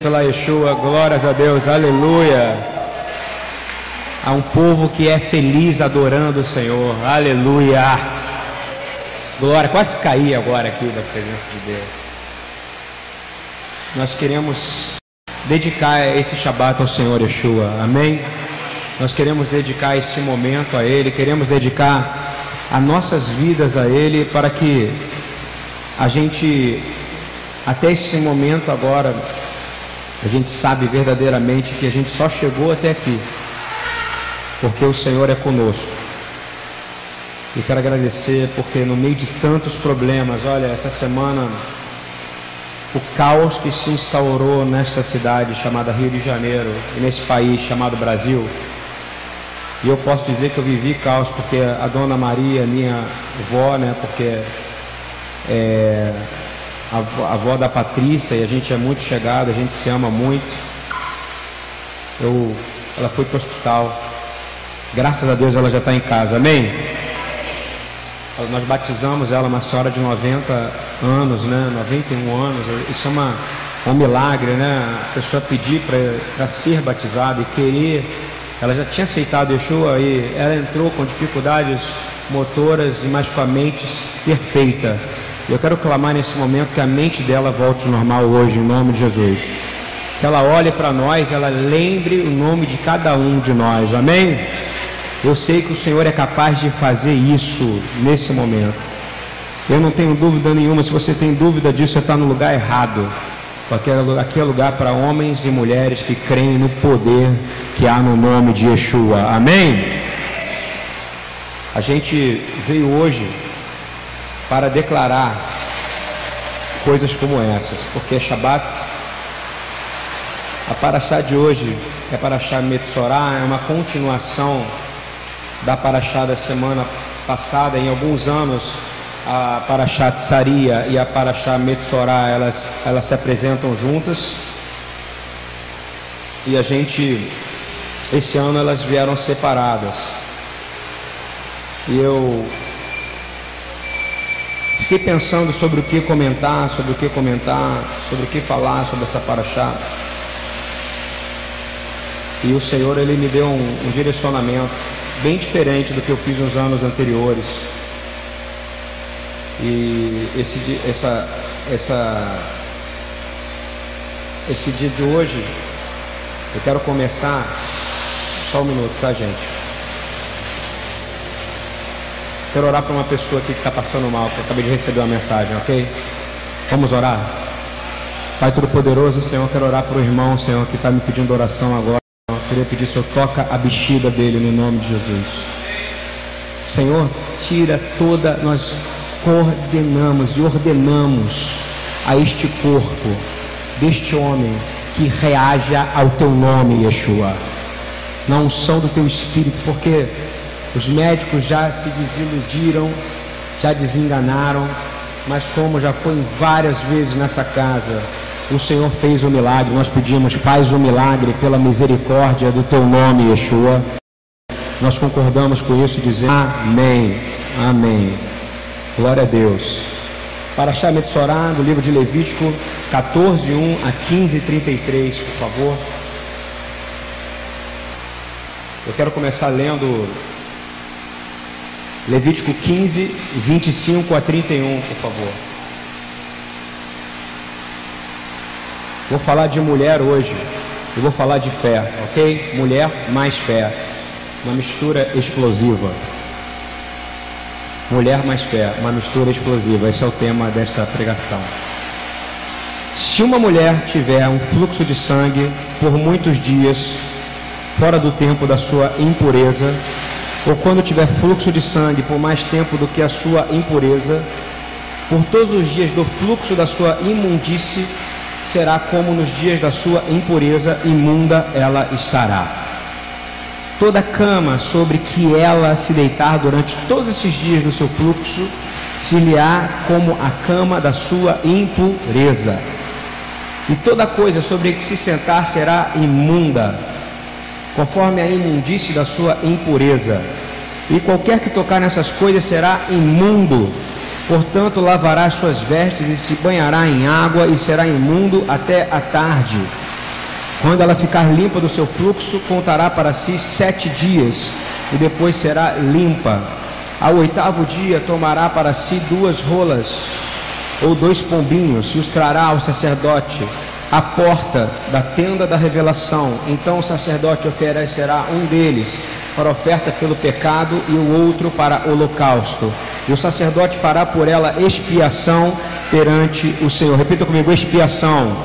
pela Yeshua, glórias a Deus, aleluia. Há um povo que é feliz adorando o Senhor, aleluia. Glória, quase caí agora aqui da presença de Deus. Nós queremos dedicar esse Shabat ao Senhor Yeshua, amém? Nós queremos dedicar esse momento a Ele, queremos dedicar as nossas vidas a Ele para que a gente, até esse momento agora, a gente sabe verdadeiramente que a gente só chegou até aqui porque o Senhor é conosco. E quero agradecer porque no meio de tantos problemas, olha, essa semana o caos que se instaurou nesta cidade chamada Rio de Janeiro e nesse país chamado Brasil. E eu posso dizer que eu vivi caos porque a dona Maria, minha avó, né, porque é, a avó da Patrícia, e a gente é muito chegado, a gente se ama muito. Eu, ela foi para o hospital. Graças a Deus ela já está em casa, amém? Nós batizamos ela, uma senhora de 90 anos, né? 91 anos. Isso é uma, um milagre, né? A pessoa pedir para ser batizada e querer. Ela já tinha aceitado Yeshua e ela entrou com dificuldades motoras e mais com a mente perfeita. Eu quero clamar nesse momento que a mente dela volte ao normal hoje, em nome de Jesus. Que ela olhe para nós, ela lembre o nome de cada um de nós. Amém? Eu sei que o Senhor é capaz de fazer isso nesse momento. Eu não tenho dúvida nenhuma. Se você tem dúvida disso, você está no lugar errado. Porque aqui é lugar para homens e mulheres que creem no poder que há no nome de Yeshua. Amém? A gente veio hoje para declarar coisas como essas, porque Shabat, a Paraxá de hoje é Paraxá Metsorá, é uma continuação da Paraxá da semana passada, em alguns anos a Paraxá Tsaria e a Paraxá Metsorá, elas, elas se apresentam juntas, e a gente, esse ano elas vieram separadas, e eu Fiquei pensando sobre o que comentar, sobre o que comentar, sobre o que falar sobre essa paraxá. E o Senhor ele me deu um, um direcionamento bem diferente do que eu fiz nos anos anteriores. E esse, essa, essa, esse dia de hoje, eu quero começar. Só um minuto, tá, gente? Quero orar para uma pessoa aqui que está passando mal, que eu acabei de receber uma mensagem, ok? Vamos orar? Pai Todo-Poderoso, Senhor, quero orar para o irmão, Senhor, que está me pedindo oração agora. Eu queria pedir, Senhor, toca a bexiga dele no nome de Jesus. Senhor, tira toda, nós coordenamos e ordenamos a este corpo deste homem que reaja ao teu nome, Yeshua, na unção do teu espírito, porque os médicos já se desiludiram, já desenganaram, mas como já foi várias vezes nessa casa, o Senhor fez o milagre. Nós pedimos, faz o milagre pela misericórdia do teu nome, Yeshua. Nós concordamos com isso e dizemos amém, amém. Glória a Deus. Para Shamet Sorá, do livro de Levítico 14, 1 a 15, 33, por favor. Eu quero começar lendo Levítico 15, 25 a 31, por favor. Vou falar de mulher hoje. Eu vou falar de fé, ok? Mulher mais fé. Uma mistura explosiva. Mulher mais fé, uma mistura explosiva. Esse é o tema desta pregação. Se uma mulher tiver um fluxo de sangue por muitos dias, fora do tempo da sua impureza, ou quando tiver fluxo de sangue por mais tempo do que a sua impureza, por todos os dias do fluxo da sua imundície, será como nos dias da sua impureza, imunda ela estará. Toda cama sobre que ela se deitar durante todos esses dias do seu fluxo, se lhe há como a cama da sua impureza. E toda coisa sobre que se sentar será imunda conforme a imundície da sua impureza. E qualquer que tocar nessas coisas será imundo. Portanto, lavará suas vestes e se banhará em água e será imundo até a tarde. Quando ela ficar limpa do seu fluxo, contará para si sete dias e depois será limpa. Ao oitavo dia, tomará para si duas rolas ou dois pombinhos e os trará ao sacerdote à porta da tenda da revelação. Então o sacerdote oferecerá um deles para oferta pelo pecado e o outro para holocausto. E o sacerdote fará por ela expiação perante o Senhor. Repita comigo: expiação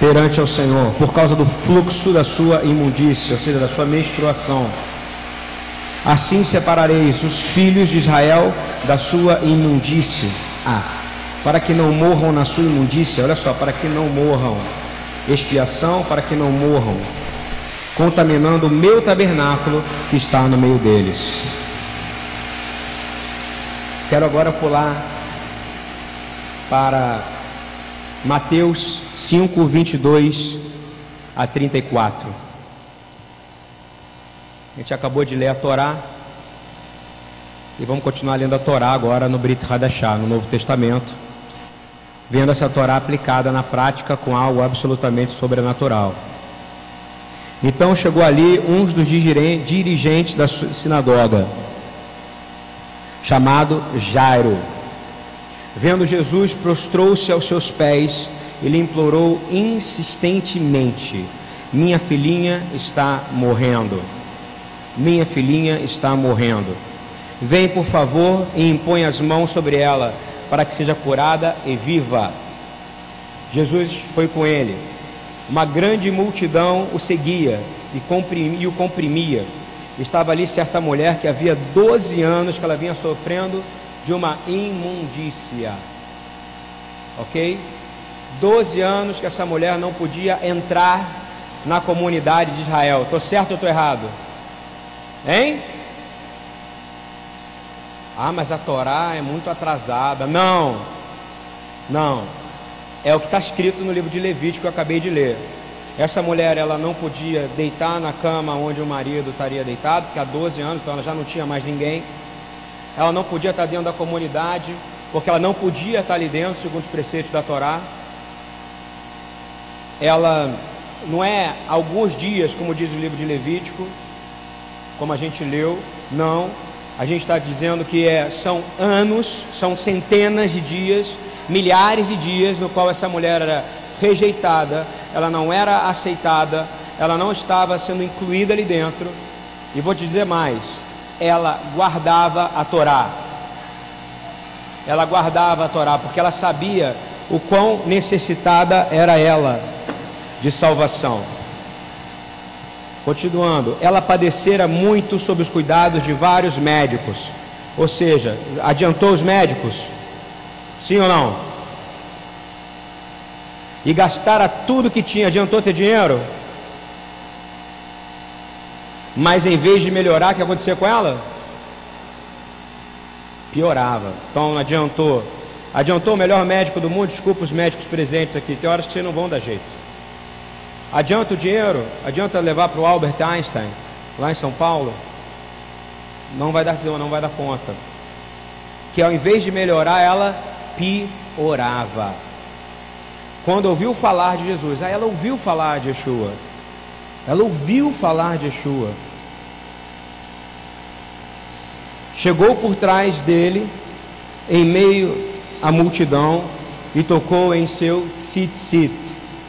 perante o Senhor, por causa do fluxo da sua imundícia, ou seja, da sua menstruação. Assim separareis os filhos de Israel da sua imundícia. Ah, para que não morram na sua imundícia, olha só, para que não morram. Expiação para que não morram contaminando o meu tabernáculo que está no meio deles. Quero agora pular para Mateus 5, 22 a 34. A gente acabou de ler a Torá e vamos continuar lendo a Torá agora no Brit Hadashah, no Novo Testamento, vendo essa Torá aplicada na prática com algo absolutamente sobrenatural. Então chegou ali um dos dirigentes da sinagoga, chamado Jairo. Vendo Jesus, prostrou-se aos seus pés e lhe implorou insistentemente: Minha filhinha está morrendo. Minha filhinha está morrendo. Vem, por favor, e impõe as mãos sobre ela, para que seja curada e viva. Jesus foi com ele uma grande multidão o seguia e, comprimia, e o comprimia. Estava ali certa mulher que havia 12 anos que ela vinha sofrendo de uma imundícia. Ok? 12 anos que essa mulher não podia entrar na comunidade de Israel. Estou certo ou estou errado? Hein? Ah, mas a Torá é muito atrasada. Não, não é o que está escrito no livro de Levítico que eu acabei de ler. Essa mulher ela não podia deitar na cama onde o marido estaria deitado, porque há 12 anos, então ela já não tinha mais ninguém. Ela não podia estar dentro da comunidade, porque ela não podia estar ali dentro, segundo os preceitos da Torá. Ela não é alguns dias, como diz o livro de Levítico, como a gente leu, não. A gente está dizendo que é, são anos, são centenas de dias milhares de dias no qual essa mulher era rejeitada, ela não era aceitada, ela não estava sendo incluída ali dentro. E vou te dizer mais, ela guardava a Torá. Ela guardava a Torá porque ela sabia o quão necessitada era ela de salvação. Continuando, ela padecera muito sob os cuidados de vários médicos. Ou seja, adiantou os médicos? Sim ou não? E gastara tudo que tinha, adiantou ter dinheiro? Mas em vez de melhorar, o que acontecia com ela? Piorava. Então adiantou. Adiantou o melhor médico do mundo, desculpa os médicos presentes aqui, tem horas que vocês não vão dar jeito. Adianta o dinheiro? Adianta levar para o Albert Einstein, lá em São Paulo? Não vai dar, não vai dar conta. Que ao invés de melhorar, ela piorava. Quando ouviu falar de Jesus, aí ela ouviu falar de Yeshua. Ela ouviu falar de Yeshua. Chegou por trás dele, em meio à multidão, e tocou em seu tzitzit,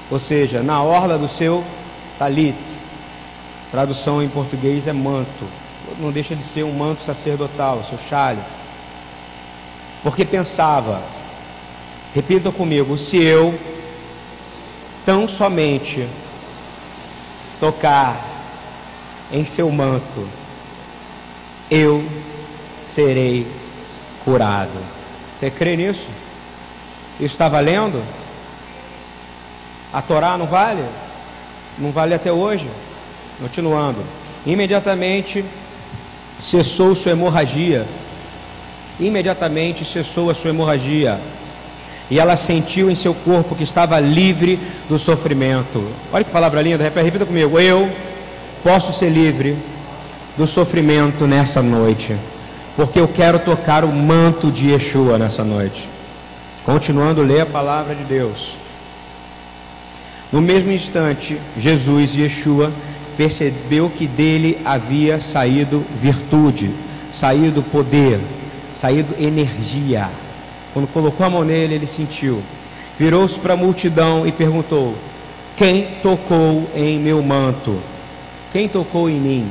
ou seja, na orla do seu talit. Tradução em português é manto. Não deixa de ser um manto sacerdotal, seu chale porque pensava, repita comigo, se eu tão somente tocar em seu manto, eu serei curado. Você crê nisso? Isso está valendo? A Torá não vale? Não vale até hoje? Continuando. Imediatamente cessou sua hemorragia imediatamente cessou a sua hemorragia. E ela sentiu em seu corpo que estava livre do sofrimento. Olha que palavra linda, repita comigo. Eu posso ser livre do sofrimento nessa noite, porque eu quero tocar o manto de Yeshua nessa noite. Continuando a ler a palavra de Deus. No mesmo instante, Jesus, Yeshua, percebeu que dele havia saído virtude, saído poder, saído energia. Quando colocou a mão nele, ele sentiu. Virou-se para a multidão e perguntou: Quem tocou em meu manto? Quem tocou em mim?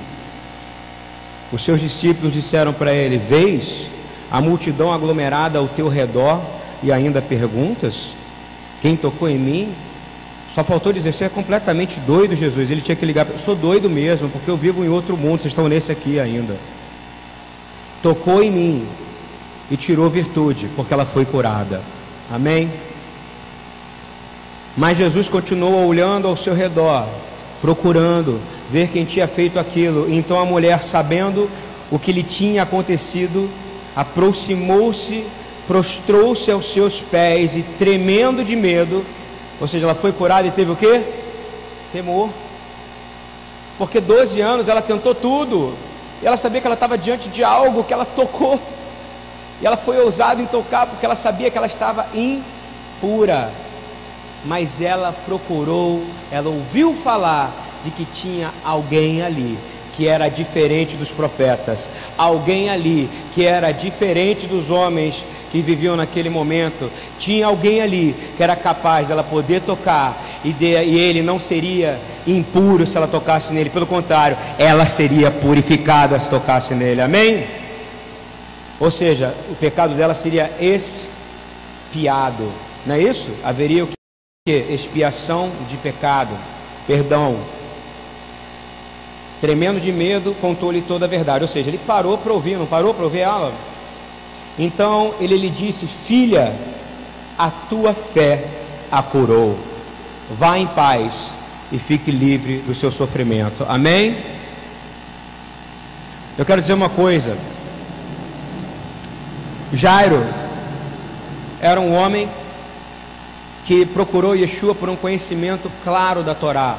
Os seus discípulos disseram para ele: Vês a multidão aglomerada ao teu redor e ainda perguntas: Quem tocou em mim? Só faltou dizer: Você é completamente doido, Jesus. Ele tinha que ligar: Sou doido mesmo, porque eu vivo em outro mundo. Vocês estão nesse aqui ainda. Tocou em mim e tirou virtude, porque ela foi curada. Amém? Mas Jesus continuou olhando ao seu redor, procurando ver quem tinha feito aquilo. Então a mulher, sabendo o que lhe tinha acontecido, aproximou-se, prostrou-se aos seus pés e, tremendo de medo, ou seja, ela foi curada e teve o que? Temor. Porque 12 anos ela tentou tudo. E ela sabia que ela estava diante de algo que ela tocou. E ela foi ousada em tocar porque ela sabia que ela estava impura. Mas ela procurou, ela ouviu falar de que tinha alguém ali que era diferente dos profetas, alguém ali que era diferente dos homens que viviam naquele momento. Tinha alguém ali que era capaz dela poder tocar e, de, e ele não seria impuro se ela tocasse nele, pelo contrário, ela seria purificada se tocasse nele. Amém? Ou seja, o pecado dela seria expiado. Não é isso? Haveria o que? Expiação de pecado, perdão. Tremendo de medo, contou-lhe toda a verdade. Ou seja, ele parou para ouvir, não parou para ouvir ela? Então ele lhe disse: Filha, a tua fé a curou. Vá em paz e fique livre do seu sofrimento. Amém? Eu quero dizer uma coisa. Jairo era um homem que procurou Yeshua por um conhecimento claro da Torá.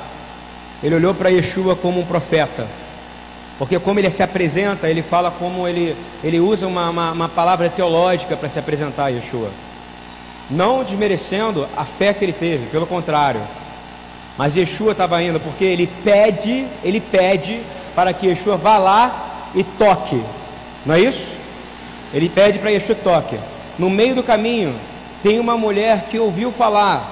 Ele olhou para Yeshua como um profeta. Porque como ele se apresenta, ele fala como ele, ele usa uma, uma, uma palavra teológica para se apresentar a Yeshua. Não desmerecendo a fé que ele teve, pelo contrário. Mas Yeshua estava indo porque ele pede, ele pede para que Yeshua vá lá e toque. Não é isso? Ele pede para Yeshua toque. No meio do caminho tem uma mulher que ouviu falar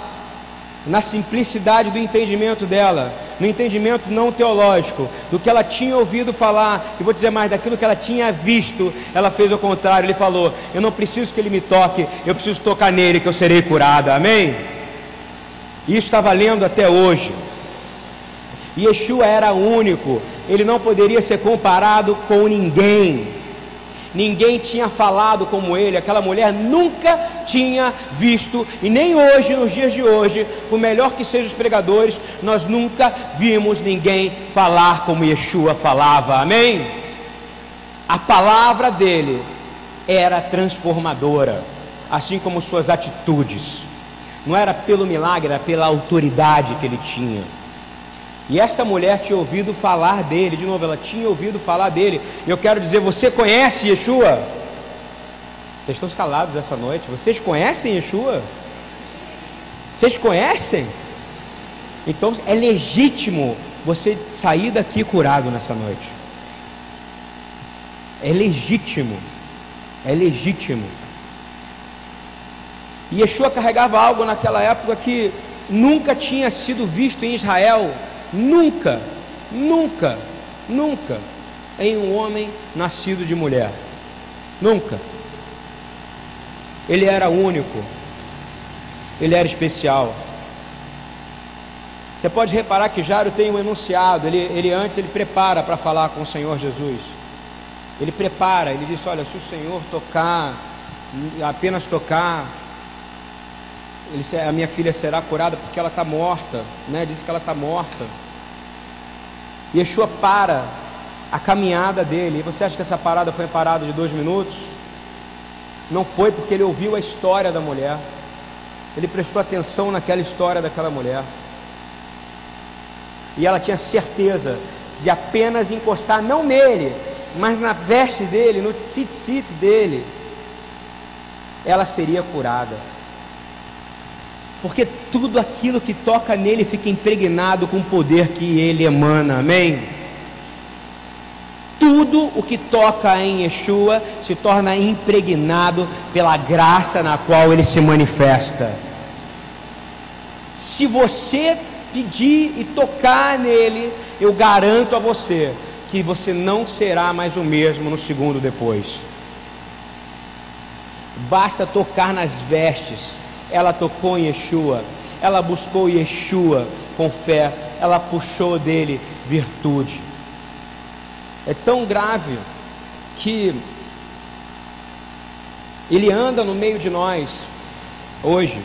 na simplicidade do entendimento dela, no entendimento não teológico, do que ela tinha ouvido falar, e vou dizer mais, daquilo que ela tinha visto, ela fez o contrário, ele falou: Eu não preciso que ele me toque, eu preciso tocar nele, que eu serei curada, amém? Isso está valendo até hoje. Yeshua era único, ele não poderia ser comparado com ninguém ninguém tinha falado como ele, aquela mulher nunca tinha visto, e nem hoje, nos dias de hoje, por melhor que sejam os pregadores, nós nunca vimos ninguém falar como Yeshua falava, amém? A palavra dele era transformadora, assim como suas atitudes, não era pelo milagre, era pela autoridade que ele tinha. E esta mulher tinha ouvido falar dele, de novo, ela tinha ouvido falar dele. E eu quero dizer, você conhece Yeshua? Vocês estão calados essa noite? Vocês conhecem Yeshua? Vocês conhecem? Então é legítimo você sair daqui curado nessa noite. É legítimo. É legítimo. E Yeshua carregava algo naquela época que nunca tinha sido visto em Israel Nunca, nunca, nunca em um homem nascido de mulher. Nunca. Ele era único. Ele era especial. Você pode reparar que Jairo tem um enunciado. Ele, ele antes ele prepara para falar com o Senhor Jesus. Ele prepara. Ele diz: Olha, se o Senhor tocar, apenas tocar, ele, a minha filha será curada porque ela está morta. Né? Diz que ela está morta. Yeshua para a caminhada dele. E você acha que essa parada foi parada de dois minutos? Não foi porque ele ouviu a história da mulher. Ele prestou atenção naquela história daquela mulher. E ela tinha certeza de apenas encostar, não nele, mas na veste dele, no tzitzit dele, ela seria curada. Porque tudo aquilo que toca nele fica impregnado com o poder que ele emana, amém? Tudo o que toca em Yeshua se torna impregnado pela graça na qual ele se manifesta. Se você pedir e tocar nele, eu garanto a você que você não será mais o mesmo no segundo depois. Basta tocar nas vestes. Ela tocou em Yeshua, ela buscou Yeshua com fé, ela puxou dele virtude é tão grave que ele anda no meio de nós hoje.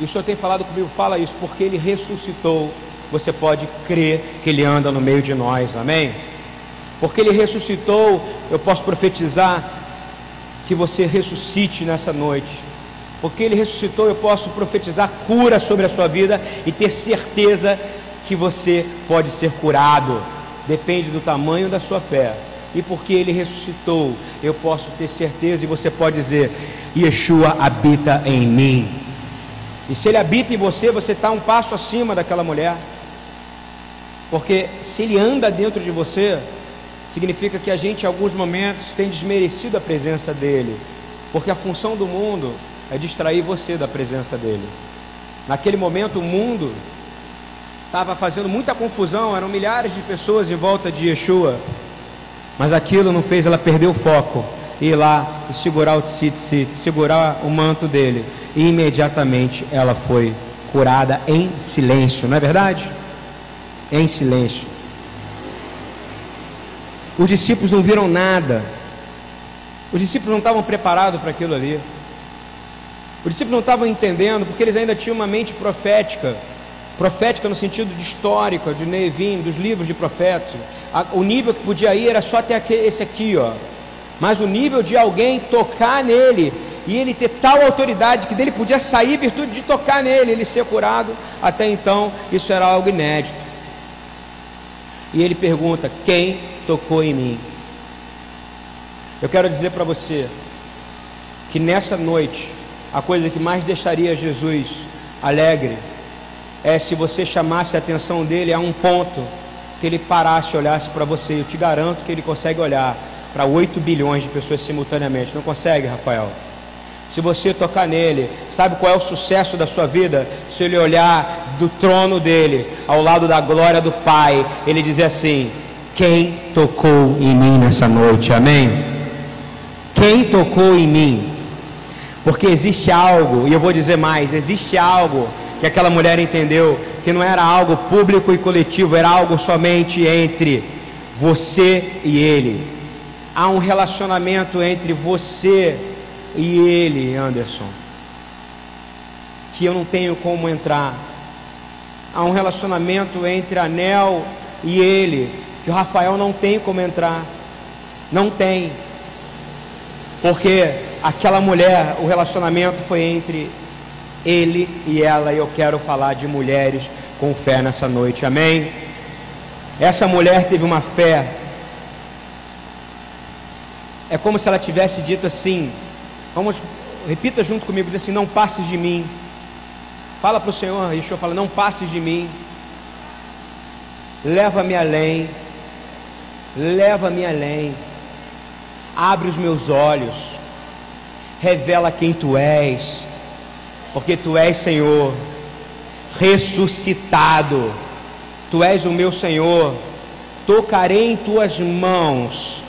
E o Senhor tem falado comigo, fala isso, porque ele ressuscitou. Você pode crer que ele anda no meio de nós, amém? Porque ele ressuscitou, eu posso profetizar que você ressuscite nessa noite. Porque ele ressuscitou, eu posso profetizar cura sobre a sua vida e ter certeza que você pode ser curado depende do tamanho da sua fé. E porque ele ressuscitou, eu posso ter certeza, e você pode dizer: Yeshua habita em mim. E se ele habita em você, você está um passo acima daquela mulher. Porque se ele anda dentro de você, significa que a gente, em alguns momentos, tem desmerecido a presença dele. Porque a função do mundo é distrair você da presença dele. Naquele momento, o mundo estava fazendo muita confusão, eram milhares de pessoas em volta de Yeshua, mas aquilo não fez ela perder o foco, ir lá e segurar o tzitzit, segurar o manto dele, e imediatamente ela foi curada em silêncio, não é verdade? Em silêncio. Os discípulos não viram nada, os discípulos não estavam preparados para aquilo ali. Os discípulos não estavam entendendo, porque eles ainda tinham uma mente profética profética no sentido de histórico, de Neevim, dos livros de profetas. O nível que podia ir era só até esse aqui, ó. Mas o nível de alguém tocar nele e ele ter tal autoridade que dele podia sair virtude de tocar nele, ele ser curado, até então isso era algo inédito. E ele pergunta: Quem tocou em mim? Eu quero dizer para você que nessa noite, a coisa que mais deixaria Jesus alegre é se você chamasse a atenção dele a um ponto que ele parasse e olhasse para você. Eu te garanto que ele consegue olhar para 8 bilhões de pessoas simultaneamente. Não consegue, Rafael? Se você tocar nele, sabe qual é o sucesso da sua vida? Se ele olhar do trono dele, ao lado da glória do Pai, ele dizer assim: Quem tocou em mim nessa noite? Amém? Quem tocou em mim? Porque existe algo, e eu vou dizer mais: existe algo que aquela mulher entendeu que não era algo público e coletivo, era algo somente entre você e ele. Há um relacionamento entre você e ele, Anderson, que eu não tenho como entrar. Há um relacionamento entre Anel e ele, que o Rafael não tem como entrar. Não tem. Porque aquela mulher, o relacionamento foi entre ele e ela, e eu quero falar de mulheres com fé nessa noite, amém? Essa mulher teve uma fé, é como se ela tivesse dito assim, vamos, repita junto comigo, diz assim: Não passes de mim. Fala para o Senhor, Yeshua fala: Não passes de mim, leva-me além, leva-me além, abre os meus olhos, revela quem tu és porque tu és Senhor, ressuscitado, tu és o meu Senhor, tocarei em tuas mãos,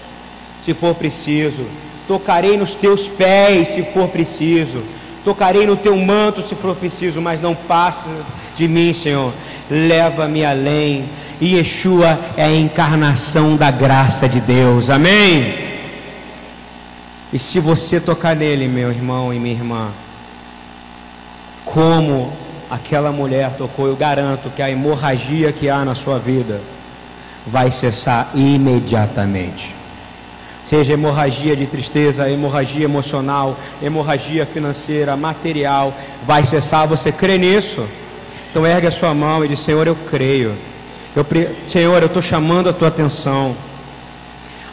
se for preciso, tocarei nos teus pés, se for preciso, tocarei no teu manto, se for preciso, mas não passe de mim, Senhor, leva-me além. E Yeshua é a encarnação da graça de Deus, amém? E se você tocar nele, meu irmão e minha irmã, como aquela mulher tocou, eu garanto que a hemorragia que há na sua vida vai cessar imediatamente. Seja hemorragia de tristeza, hemorragia emocional, hemorragia financeira, material, vai cessar. Você crê nisso? Então ergue a sua mão e diz: Senhor, eu creio. Eu, Senhor, eu estou chamando a tua atenção.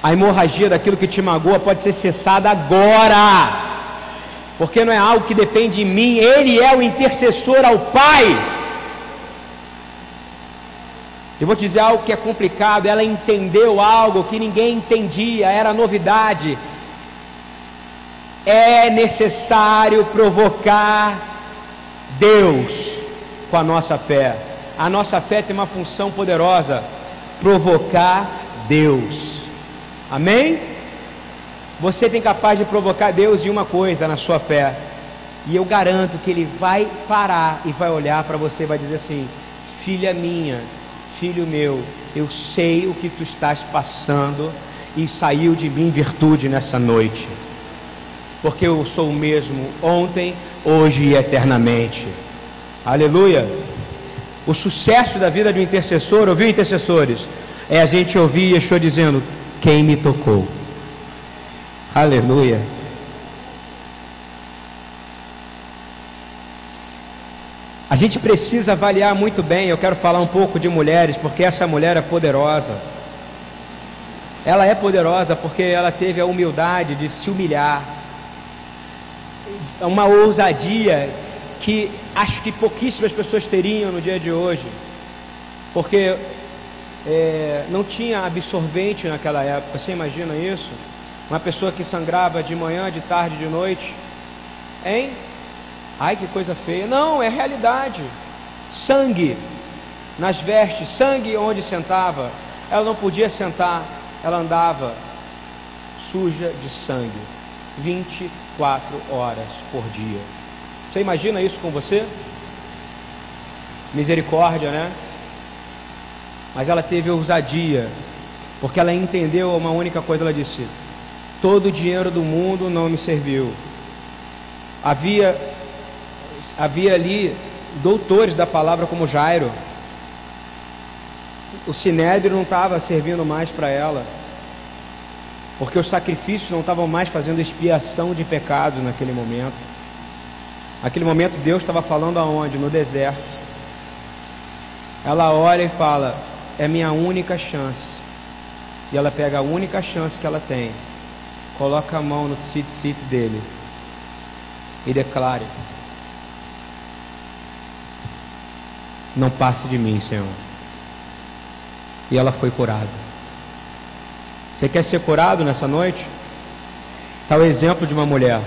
A hemorragia daquilo que te magoa pode ser cessada agora. porque não é algo que depende de mim, Ele é o intercessor ao Pai. Eu vou te dizer algo que é complicado. Ela entendeu algo que ninguém entendia, era novidade. É necessário provocar Deus com a nossa fé. A nossa fé tem uma função poderosa: provocar Deus. Amém? Você tem capaz de provocar Deus em uma coisa na sua fé. E eu garanto que Ele vai parar e vai olhar para você e vai dizer assim: Filha minha, filho meu, eu sei o que tu estás passando e saiu de mim virtude nessa noite. Porque eu sou o mesmo ontem, hoje e eternamente. Aleluia. O sucesso da vida de um intercessor, ouviu intercessores? É a gente ouvir Yeshua dizendo: Quem me tocou? Aleluia. A gente precisa avaliar muito bem. Eu quero falar um pouco de mulheres, porque essa mulher é poderosa. Ela é poderosa porque ela teve a humildade de se humilhar, uma ousadia que acho que pouquíssimas pessoas teriam no dia de hoje, porque é, não tinha absorvente naquela época. Você imagina isso? Uma pessoa que sangrava de manhã, de tarde, de noite. Hein? Ai, que coisa feia. Não, é realidade. Sangue nas vestes, sangue onde sentava. Ela não podia sentar, ela andava suja de sangue. 24 horas por dia. Você imagina isso com você? Misericórdia, né? Mas ela teve ousadia, porque ela entendeu uma única coisa, ela disse: todo o dinheiro do mundo não me serviu. Havia, havia ali doutores da palavra como Jairo. O sinédrio não estava servindo mais para ela, porque os sacrifícios não estavam mais fazendo expiação de pecados naquele momento. Naquele momento Deus estava falando aonde? No deserto. Ela olha e fala: É minha única chance. E ela pega a única chance que ela tem Coloca a mão no sit-sit dele e declare: Não passe de mim, Senhor. E ela foi curada. Você quer ser curado nessa noite? Está o exemplo de uma mulher.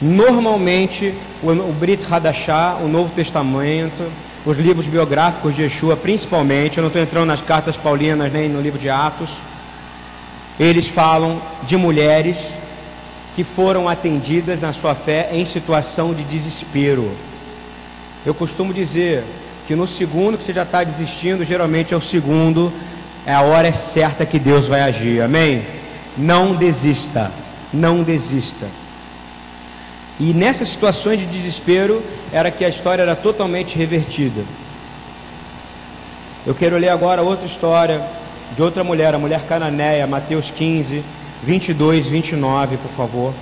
Normalmente, o Brit Hadashah, o Novo Testamento, os livros biográficos de Yeshua, principalmente, eu não estou entrando nas cartas paulinas nem no livro de Atos, eles falam de mulheres que foram atendidas na sua fé em situação de desespero. Eu costumo dizer que no segundo que você já está desistindo, geralmente é o segundo, é a hora certa que Deus vai agir. Amém? Não desista, não desista. E nessas situações de desespero era que a história era totalmente revertida. Eu quero ler agora outra história de outra mulher, a mulher cananeia, Mateus 15, 22, 29, por favor.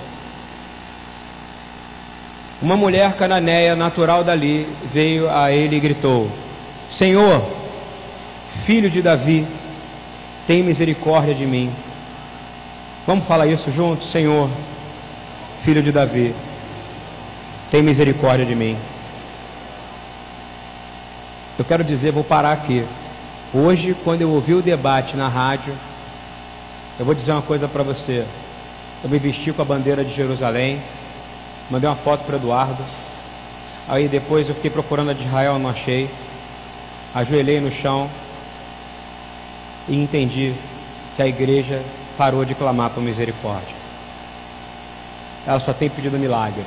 Uma mulher cananeia, natural dali, veio a ele e gritou: Senhor, filho de Davi, tem misericórdia de mim. Vamos falar isso juntos? Senhor, filho de Davi, tem misericórdia de mim. Eu quero dizer, vou parar aqui. Hoje, quando eu ouvi o debate na rádio, eu vou dizer uma coisa para você. Eu me vesti com a bandeira de Jerusalém, mandei uma foto para Eduardo. Aí depois eu fiquei procurando a de Israel, não achei. Ajoelhei no chão e entendi que a igreja parou de clamar por misericórdia. Ela só tem pedido milagre,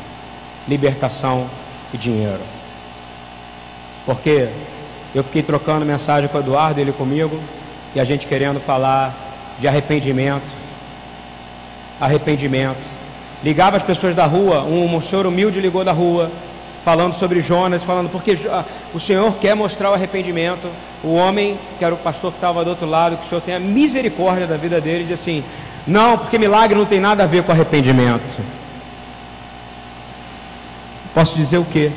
libertação e dinheiro. Porque eu fiquei trocando mensagem com o Eduardo, ele comigo, e a gente querendo falar de arrependimento. Arrependimento. Ligava as pessoas da rua, um senhor humilde ligou da rua, falando sobre Jonas, falando porque ah, o Senhor quer mostrar o arrependimento. O homem, que era o pastor que estava do outro lado, que o Senhor tenha misericórdia da vida dele, diz assim: Não, porque milagre não tem nada a ver com arrependimento. Posso dizer o quê?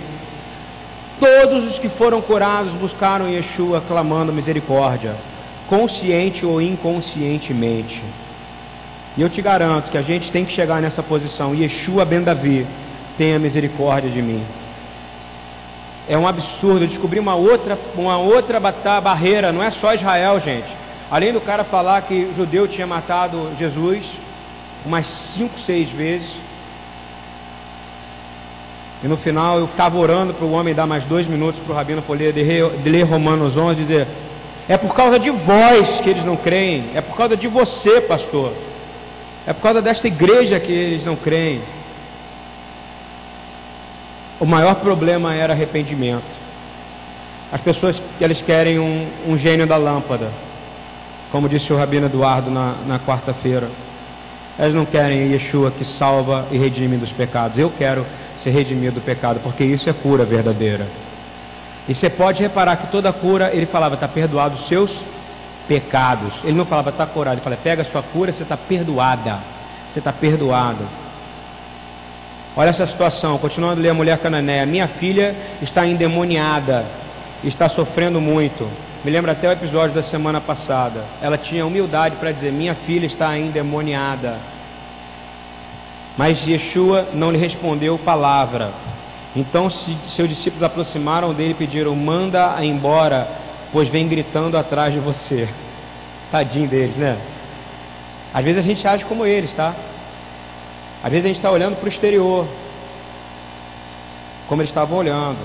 Todos os que foram curados buscaram Yeshua clamando misericórdia, consciente ou inconscientemente. E eu te garanto que a gente tem que chegar nessa posição. Yeshua ben Davi, tenha misericórdia de mim. É um absurdo. Eu descobri uma outra, uma outra barreira. Não é só Israel, gente. Além do cara falar que o judeu tinha matado Jesus umas cinco, seis vezes. E no final eu ficava orando para o homem dar mais dois minutos para o Rabino poder de ler Romanos 11 e dizer: É por causa de vós que eles não creem, é por causa de você, pastor. É por causa desta igreja que eles não creem. O maior problema era arrependimento. As pessoas eles querem um, um gênio da lâmpada, como disse o Rabino Eduardo na, na quarta-feira. Elas não querem Yeshua que salva e redime dos pecados. Eu quero ser redimido do pecado, porque isso é cura verdadeira. E você pode reparar que toda cura, ele falava, está perdoado os seus pecados. Ele não falava, está curado. Ele falava, pega a sua cura, você está perdoada. Você está perdoado. Olha essa situação, continuando a ler a mulher cananeia. Minha filha está endemoniada, está sofrendo muito. Me lembra até o episódio da semana passada. Ela tinha humildade para dizer: Minha filha está endemoniada. Mas Yeshua não lhe respondeu palavra. Então se, seus discípulos aproximaram dele e pediram: Manda-a embora, pois vem gritando atrás de você. Tadinho deles, né? Às vezes a gente age como eles, tá? Às vezes a gente está olhando para o exterior, como eles estavam olhando.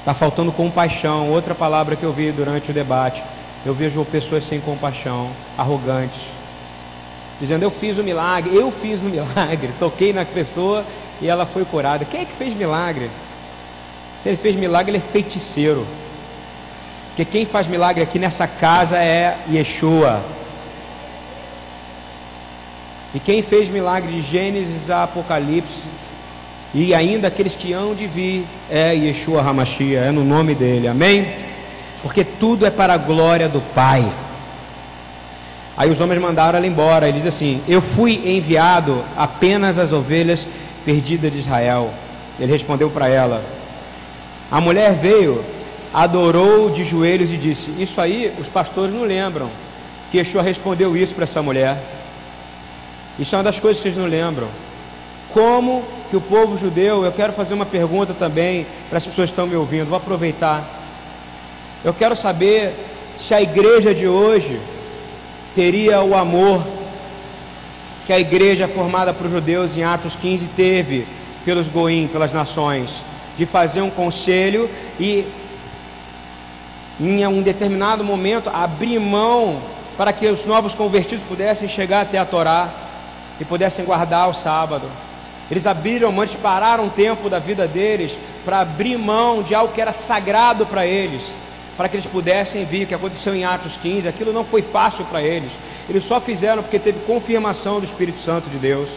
Está faltando compaixão. Outra palavra que eu vi durante o debate. Eu vejo pessoas sem compaixão, arrogantes, dizendo: Eu fiz o um milagre, eu fiz o um milagre. Toquei na pessoa e ela foi curada. Quem é que fez milagre? Se ele fez milagre, ele é feiticeiro. Porque quem faz milagre aqui nessa casa é Yeshua. E quem fez milagre de Gênesis a Apocalipse e ainda aqueles que hão de vir é Yeshua Hamashia, é no nome dele, amém? Porque tudo é para a glória do Pai. Aí os homens mandaram ela embora. Ele diz assim: Eu fui enviado apenas às ovelhas perdidas de Israel. Ele respondeu para ela: A mulher veio, adorou de joelhos e disse: Isso aí os pastores não lembram. Que Yeshua respondeu isso para essa mulher. Isso é uma das coisas que eles não lembram. Como que o povo judeu, eu quero fazer uma pergunta também para as pessoas que estão me ouvindo, vou aproveitar. Eu quero saber se a igreja de hoje teria o amor que a igreja formada por judeus em Atos 15 teve pelos goim, pelas nações, de fazer um conselho e em um determinado momento abrir mão para que os novos convertidos pudessem chegar até a Torá e pudessem guardar o sábado. Eles abriram mão, eles pararam um tempo da vida deles para abrir mão de algo que era sagrado para eles, para que eles pudessem vir. O que aconteceu em Atos 15, aquilo não foi fácil para eles. Eles só fizeram porque teve confirmação do Espírito Santo de Deus.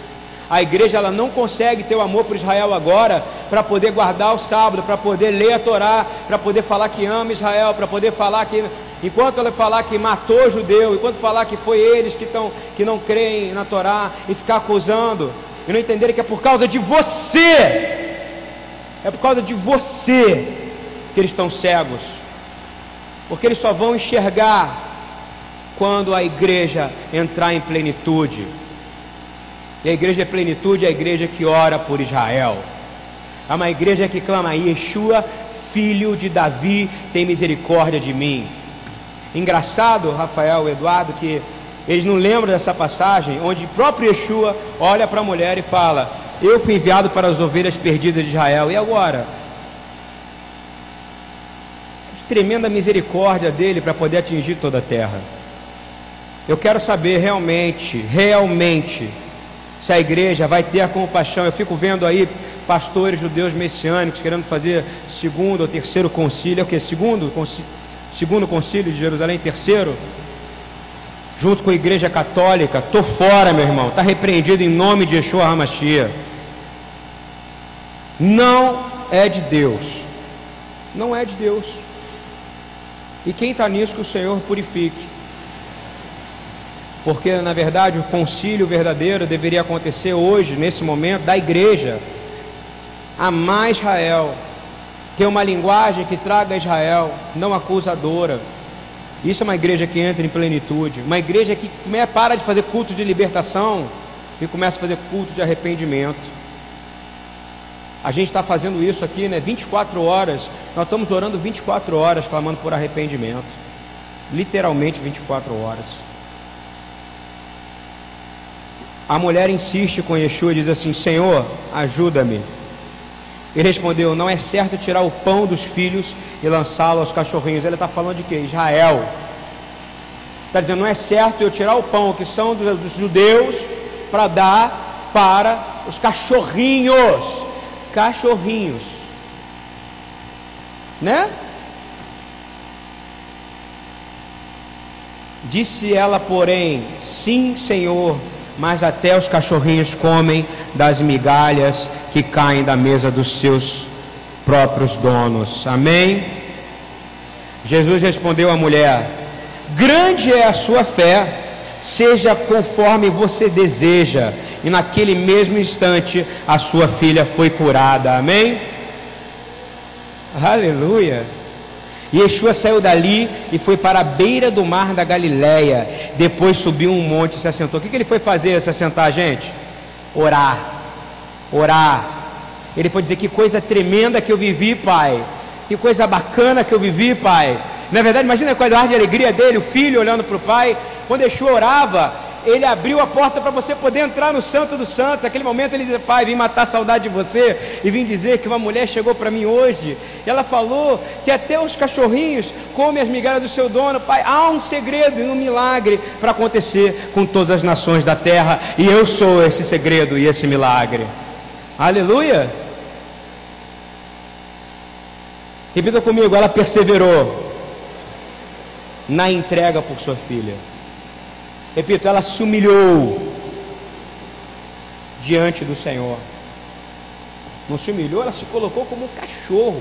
A igreja ela não consegue ter o amor por Israel agora para poder guardar o sábado, para poder ler a Torá, para poder falar que ama Israel, para poder falar que enquanto ela falar que matou judeu, enquanto falar que foi eles que, tão, que não creem na Torá e ficar acusando e não entenderem que é por causa de você, é por causa de você que eles estão cegos, porque eles só vão enxergar quando a igreja entrar em plenitude. E a igreja é plenitude é a igreja que ora por Israel. É uma igreja que clama: Yeshua, filho de Davi, tem misericórdia de mim. Engraçado, Rafael, Eduardo, que eles não lembram dessa passagem onde o próprio Yeshua olha para a mulher e fala: Eu fui enviado para as ovelhas perdidas de Israel. E agora? Tremenda misericórdia dele para poder atingir toda a terra. Eu quero saber realmente, realmente, se a igreja vai ter a compaixão. Eu fico vendo aí pastores judeus messiânicos querendo fazer segundo ou terceiro concílio. É o que? Segundo, segundo concílio de Jerusalém, terceiro? junto com a igreja católica, tô fora, meu irmão, está repreendido em nome de Yeshua Hamashia. Não é de Deus, não é de Deus. E quem está nisso que o Senhor purifique. Porque na verdade o concílio verdadeiro deveria acontecer hoje, nesse momento, da igreja. Amar Israel, ter uma linguagem que traga Israel, não acusadora Isso é uma igreja que entra em plenitude, uma igreja que para de fazer culto de libertação e começa a fazer culto de arrependimento. A gente está fazendo isso aqui, né? 24 horas. Nós estamos orando 24 horas, clamando por arrependimento. Literalmente 24 horas. A mulher insiste com Yeshua e diz assim: Senhor, ajuda-me. Ele respondeu: Não é certo tirar o pão dos filhos e lançá-lo aos cachorrinhos. Ele está falando de quê? Israel. Está dizendo: Não é certo eu tirar o pão que são dos, dos judeus para dar para os cachorrinhos. Cachorrinhos. Né? Disse ela, porém: Sim, Senhor mas até os cachorrinhos comem das migalhas que caem da mesa dos seus próprios donos. Amém? Jesus respondeu à mulher: Grande é a sua fé, seja conforme você deseja. E naquele mesmo instante a sua filha foi curada. Amém? Aleluia. Yeshua saiu dali e foi para a beira do mar da Galileia. Depois subiu um monte e se assentou. O que, que ele foi fazer se assentar, gente? Orar. Orar. Ele foi dizer que coisa tremenda que eu vivi, pai. Que coisa bacana que eu vivi, pai. Na verdade, imagina qual o ar de alegria dele, o filho olhando para o pai. Quando Yeshua orava, ele abriu a porta para você poder entrar no Santo dos Santos. Naquele momento ele disse: Pai, vim matar a saudade de você e vim dizer que uma mulher chegou para mim hoje. E ela falou que até os cachorrinhos comem as migalhas do seu dono. Pai, há um segredo e um milagre para acontecer com todas as nações da terra. E eu sou esse segredo e esse milagre. Aleluia. Repita comigo: ela perseverou na entrega por sua filha. Repito, ela se humilhou diante do Senhor. Não se humilhou, ela se colocou como um cachorro.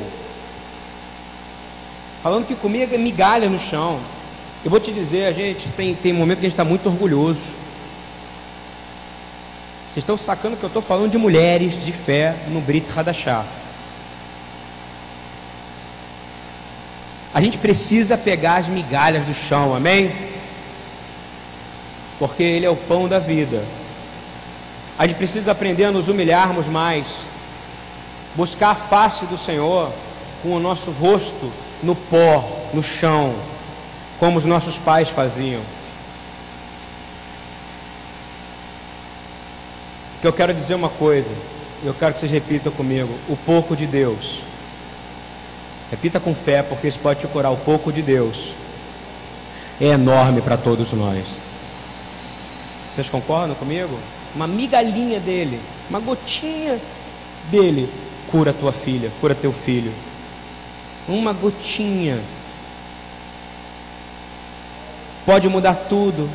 Falando que comia migalha no chão. Eu vou te dizer, a gente tem, tem momento que a gente está muito orgulhoso. Vocês estão sacando que eu estou falando de mulheres de fé no Brit Hadachá. A gente precisa pegar as migalhas do chão, amém? Porque Ele é o pão da vida. A gente precisa aprender a nos humilharmos mais, buscar a face do Senhor com o nosso rosto no pó, no chão, como os nossos pais faziam. Que eu quero dizer uma coisa, eu quero que vocês repitam comigo: o pouco de Deus. Repita com fé, porque isso pode te curar. O pouco de Deus é enorme para todos nós. Vocês concordam comigo? Uma migalhinha dele, uma gotinha dele, cura tua filha, cura teu filho. Uma gotinha pode mudar tudo,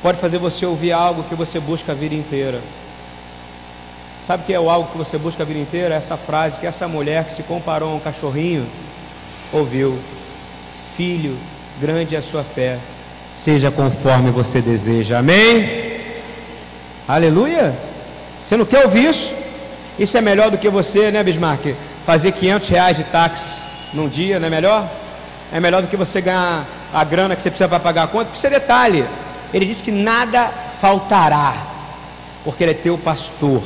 pode fazer você ouvir algo que você busca a vida inteira. Sabe o que é o algo que você busca a vida inteira? Essa frase que essa mulher que se comparou a um cachorrinho ouviu: Filho, grande é a sua fé, seja conforme você deseja. Amém? Aleluia. Você não quer ouvir isso? Isso é melhor do que você, né, Bismarck? Fazer 500 reais de táxi num dia, não é melhor? É melhor do que você ganhar a grana que você precisa para pagar a conta. Porque isso é detalhe. Ele disse que nada faltará, porque ele é teu pastor.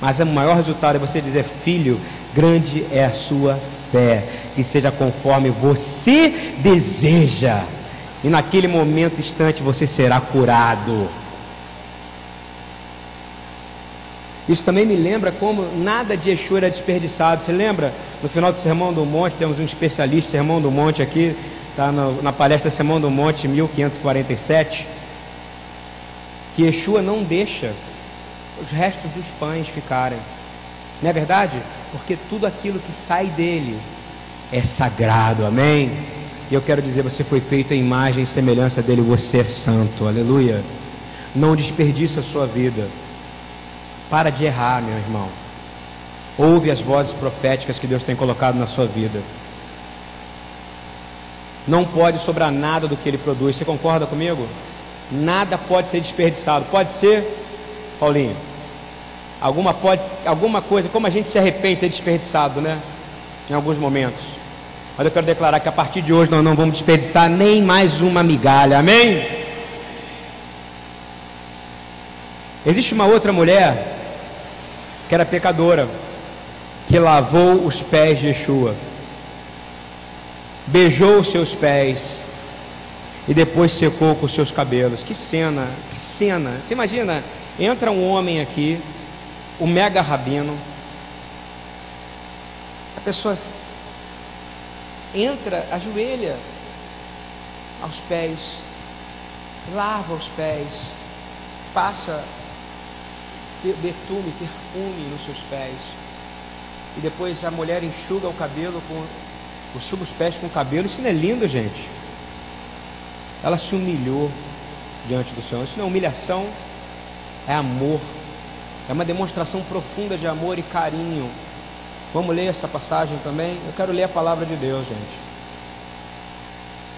Mas o maior resultado é você dizer, filho, grande é a sua fé, que seja conforme você deseja. E naquele momento instante você será curado. Isso também me lembra como nada de Yeshua era desperdiçado. Você lembra? No final do Sermão do Monte, temos um especialista Sermão do Monte aqui, está na palestra Sermão do Monte 1547, que Yeshua não deixa os restos dos pães ficarem. Não é verdade? Porque tudo aquilo que sai dele é sagrado, amém? E eu quero dizer, você foi feito em imagem e semelhança dele, você é santo, aleluia. Não desperdice a sua vida. Para de errar, meu irmão. Ouve as vozes proféticas que Deus tem colocado na sua vida. Não pode sobrar nada do que Ele produz. Você concorda comigo? Nada pode ser desperdiçado. Pode ser, Paulinho? Alguma, pode, alguma coisa, como a gente se arrepende de ter desperdiçado, né? Em alguns momentos. Mas eu quero declarar que a partir de hoje nós não vamos desperdiçar nem mais uma migalha. Amém? Existe uma outra mulher que era pecadora, que lavou os pés de Yeshua, beijou os seus pés e depois secou com os seus cabelos. Que cena, que cena. Você imagina, entra um homem aqui, o mega rabino, a pessoa entra, ajoelha aos pés, lava os pés, passa betume, perfume nos seus pés. E depois a mulher enxuga o cabelo com enxuga os pés com o cabelo. Isso não é lindo, gente. Ela se humilhou diante do Senhor. Isso não é humilhação, é amor. É uma demonstração profunda de amor e carinho. Vamos ler essa passagem também? Eu quero ler a palavra de Deus, gente.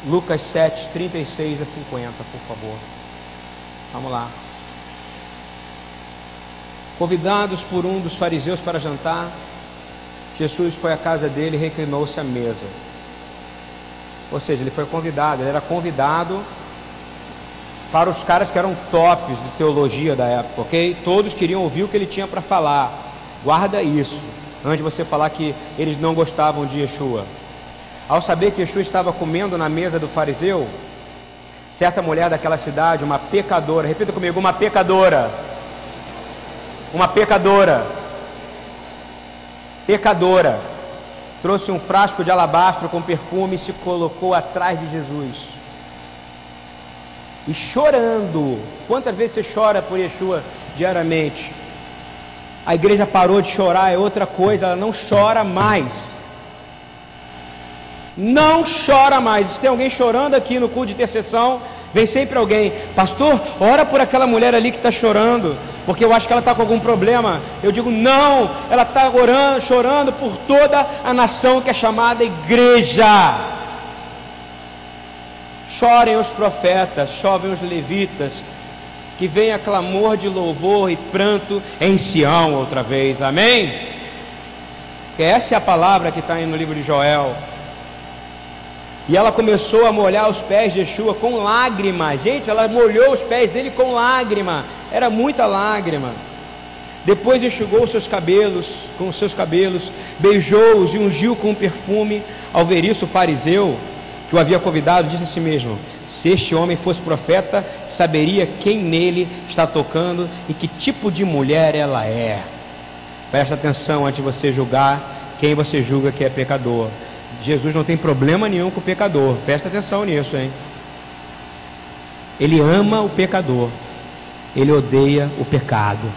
Lucas 7, 36 a 50, por favor. Vamos lá. Convidados por um dos fariseus para jantar, Jesus foi à casa dele e reclinou-se à mesa. Ou seja, ele foi convidado, ele era convidado para os caras que eram tops de teologia da época, ok? Todos queriam ouvir o que ele tinha para falar. Guarda isso, antes de você falar que eles não gostavam de Yeshua. Ao saber que Yeshua estava comendo na mesa do fariseu, certa mulher daquela cidade, uma pecadora, repita comigo, uma pecadora, uma pecadora, pecadora, trouxe um frasco de alabastro com perfume e se colocou atrás de Jesus. E chorando, quantas vezes você chora por Yeshua diariamente? A igreja parou de chorar, é outra coisa, ela não chora mais. Não chora mais. Se tem alguém chorando aqui no culto de intercessão, vem sempre alguém, pastor, ora por aquela mulher ali que está chorando porque eu acho que ela está com algum problema. Eu digo, não, ela está orando, chorando por toda a nação que é chamada igreja. Chorem os profetas, chovem os levitas, que venha clamor de louvor e pranto em Sião outra vez, amém? Que essa é a palavra que está aí no livro de Joel. E ela começou a molhar os pés de Yeshua com lágrimas. Gente, ela molhou os pés dele com lágrima. Era muita lágrima. Depois enxugou seus cabelos com seus cabelos, beijou-os e ungiu com perfume. Ao ver isso, o fariseu que o havia convidado disse a si mesmo: Se este homem fosse profeta, saberia quem nele está tocando e que tipo de mulher ela é. Presta atenção antes de você julgar quem você julga que é pecador. Jesus não tem problema nenhum com o pecador. Presta atenção nisso, hein? Ele ama o pecador. Ele odeia o pecado.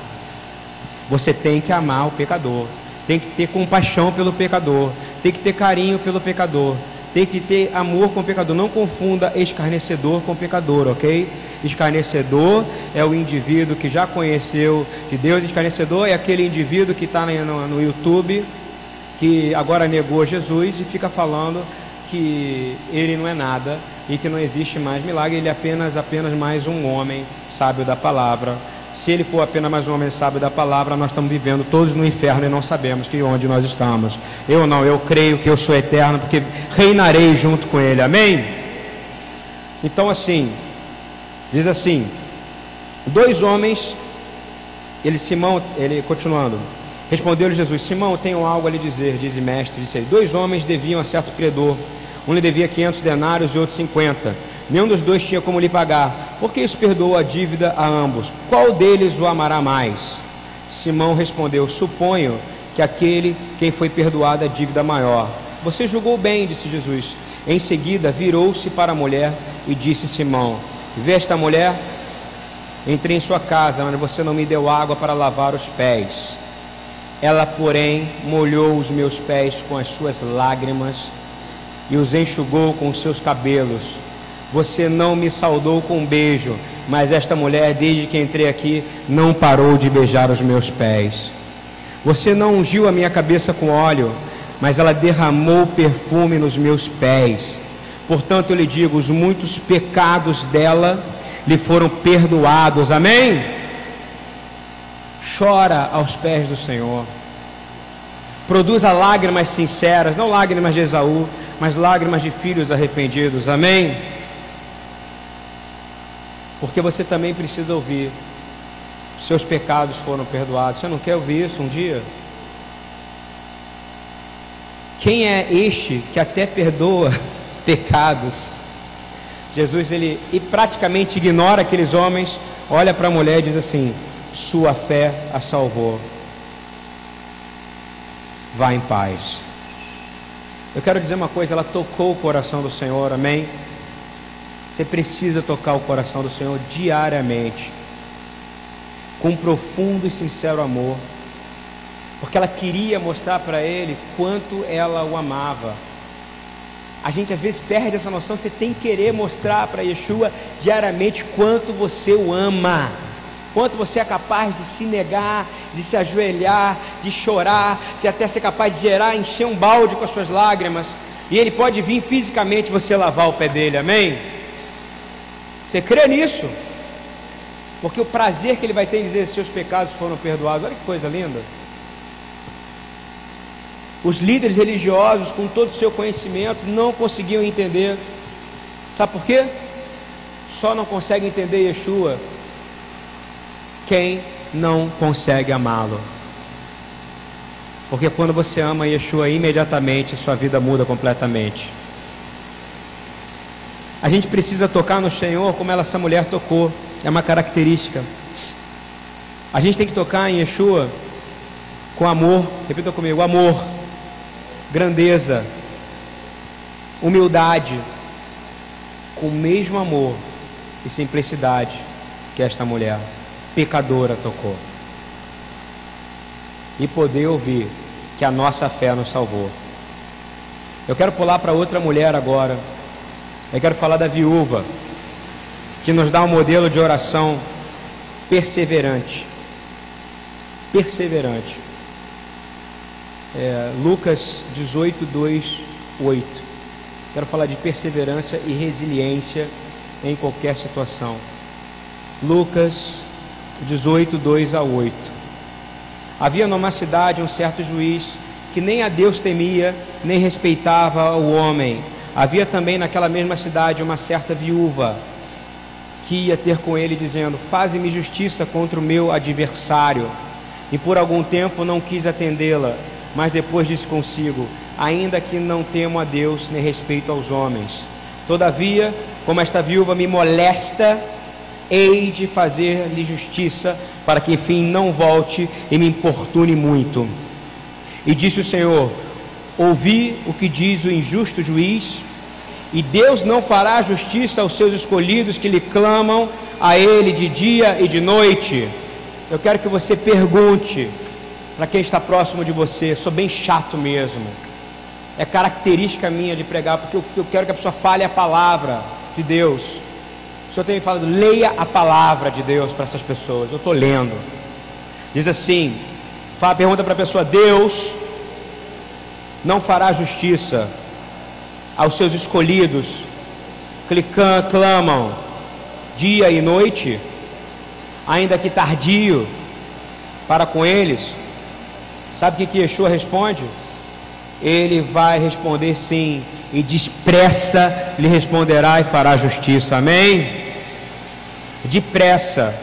Você tem que amar o pecador. Tem que ter compaixão pelo pecador. Tem que ter carinho pelo pecador. Tem que ter amor com o pecador. Não confunda escarnecedor com pecador, ok? Escarnecedor é o indivíduo que já conheceu de Deus. Escarnecedor é aquele indivíduo que está no, no YouTube que agora negou Jesus e fica falando que ele não é nada e que não existe mais milagre, ele é apenas apenas mais um homem sábio da palavra. Se ele for apenas mais um homem sábio da palavra, nós estamos vivendo todos no inferno e não sabemos que onde nós estamos. Eu não, eu creio que eu sou eterno porque reinarei junto com ele. Amém? Então assim, diz assim: dois homens, ele Simão, ele continuando, Respondeu-lhe Jesus: Simão, tenho algo a lhe dizer, diz mestre. Disse ele: Dois homens deviam a certo credor. Um lhe devia 500 denários e outro 50. Nenhum dos dois tinha como lhe pagar. Por que isso perdoou a dívida a ambos? Qual deles o amará mais? Simão respondeu: Suponho que aquele quem foi perdoado a dívida maior. Você julgou bem, disse Jesus. Em seguida, virou-se para a mulher e disse: Simão, vê esta mulher? Entrei em sua casa, mas você não me deu água para lavar os pés. Ela, porém, molhou os meus pés com as suas lágrimas e os enxugou com os seus cabelos. Você não me saudou com um beijo, mas esta mulher, desde que entrei aqui, não parou de beijar os meus pés. Você não ungiu a minha cabeça com óleo, mas ela derramou perfume nos meus pés. Portanto, eu lhe digo: os muitos pecados dela lhe foram perdoados. Amém? Chora aos pés do Senhor. Produza lágrimas sinceras, não lágrimas de Esaú, mas lágrimas de filhos arrependidos. Amém? Porque você também precisa ouvir. Seus pecados foram perdoados. Você não quer ouvir isso um dia? Quem é este que até perdoa pecados? Jesus ele e praticamente ignora aqueles homens, olha para a mulher e diz assim: "Sua fé a salvou. Vá em paz." Eu quero dizer uma coisa, ela tocou o coração do Senhor, amém? Você precisa tocar o coração do Senhor diariamente, com profundo e sincero amor porque ela queria mostrar para ele quanto ela o amava. A gente às vezes perde essa noção, você tem que querer mostrar para Yeshua diariamente quanto você o ama, quanto você é capaz de se negar, de se ajoelhar, de chorar, de até ser capaz de gerar, encher um balde com as suas lágrimas, e ele pode vir fisicamente você lavar o pé dele, amém? Você crê nisso? Porque o prazer que ele vai ter em dizer seus pecados foram perdoados, olha que coisa linda. Os líderes religiosos, com todo o seu conhecimento, não conseguiam entender. Sabe por quê? Só não consegue entender Yeshua quem não consegue amá-lo. Porque quando você ama Yeshua, imediatamente sua vida muda completamente. A gente precisa tocar no Senhor como essa mulher tocou, é uma característica. A gente tem que tocar em Yeshua com amor, repita comigo: amor grandeza, humildade, com o mesmo amor e simplicidade que esta mulher pecadora tocou. E poder ouvir que a nossa fé nos salvou. Eu quero pular para outra mulher agora. Eu quero falar da viúva, que nos dá um modelo de oração perseverante. Perseverante é, Lucas 18, 2, 8. Quero falar de perseverança e resiliência em qualquer situação. Lucas 18, 2 a 8. Havia numa cidade um certo juiz que nem a Deus temia, nem respeitava o homem. Havia também naquela mesma cidade uma certa viúva que ia ter com ele, dizendo: Faze-me justiça contra o meu adversário. E por algum tempo não quis atendê-la mas depois disse consigo: Ainda que não temo a Deus nem respeito aos homens, todavia, como esta viúva me molesta, hei de fazer-lhe justiça, para que enfim não volte e me importune muito. E disse o Senhor: Ouvi o que diz o injusto juiz, e Deus não fará justiça aos seus escolhidos que lhe clamam a Ele de dia e de noite. Eu quero que você pergunte para quem está próximo de você, sou bem chato mesmo. É característica minha de pregar, porque eu, quero que a pessoa fale a palavra de Deus. O Senhor tem me falado, leia a palavra de Deus para essas pessoas. Eu estou lendo. Diz assim: fala, pergunta para a pessoa: Deus não fará justiça aos seus escolhidos, que clamam dia e noite, ainda que tardio, para com eles. Sabe o que, que Yeshua responde? Ele vai responder sim, e depressa lhe responderá e fará justiça. Amém? Depressa.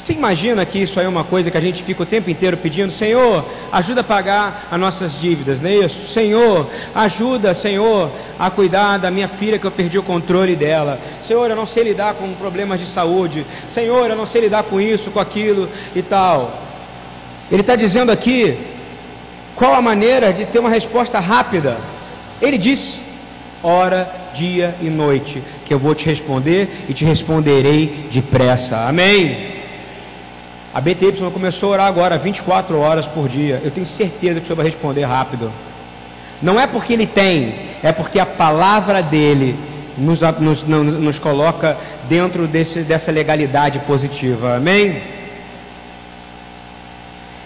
Você imagina que isso aí é uma coisa que a gente fica o tempo inteiro pedindo, Senhor, ajuda a pagar as nossas dívidas, não é isso? Senhor, ajuda, Senhor, a cuidar da minha filha que eu perdi o controle dela. Senhor, eu não sei lidar com problemas de saúde. Senhor, eu não sei lidar com isso, com aquilo e tal. Ele está dizendo aqui qual a maneira de ter uma resposta rápida. Ele disse: hora, dia e noite, que eu vou te responder e te responderei depressa. Amém. A BTY começou a orar agora 24 horas por dia. Eu tenho certeza que o Senhor vai responder rápido. Não é porque Ele tem, é porque a palavra dele nos, nos, nos, coloca dentro desse, dessa legalidade positiva. Amém?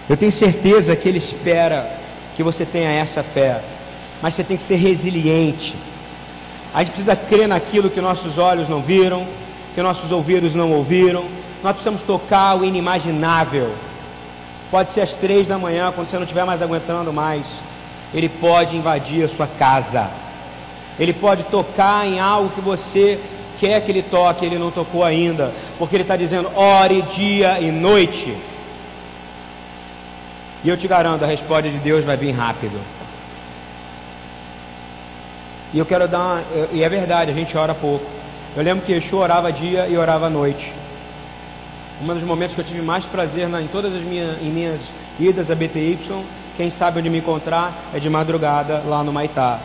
Eu tenho certeza que Ele espera que você tenha essa fé, mas você tem que ser resiliente. A gente precisa crer naquilo que nossos olhos não viram, que nossos ouvidos não ouviram. Nós precisamos tocar o inimaginável. Pode ser às três da manhã, quando você não estiver mais aguentando mais. ele pode invadir a sua casa. Ele pode tocar em algo que você quer que ele toque, ele não tocou ainda, porque ele está dizendo: ore dia e noite. E eu te garanto, a resposta de Deus vai vir rápido. E eu quero dar uma, e é verdade, a gente ora pouco. Eu lembro que Yeshua orava dia e orava noite. Um dos momentos que eu tive mais prazer na, em todas as minhas, em minhas idas a BTY, quem sabe onde me encontrar, é de madrugada lá no Maitá.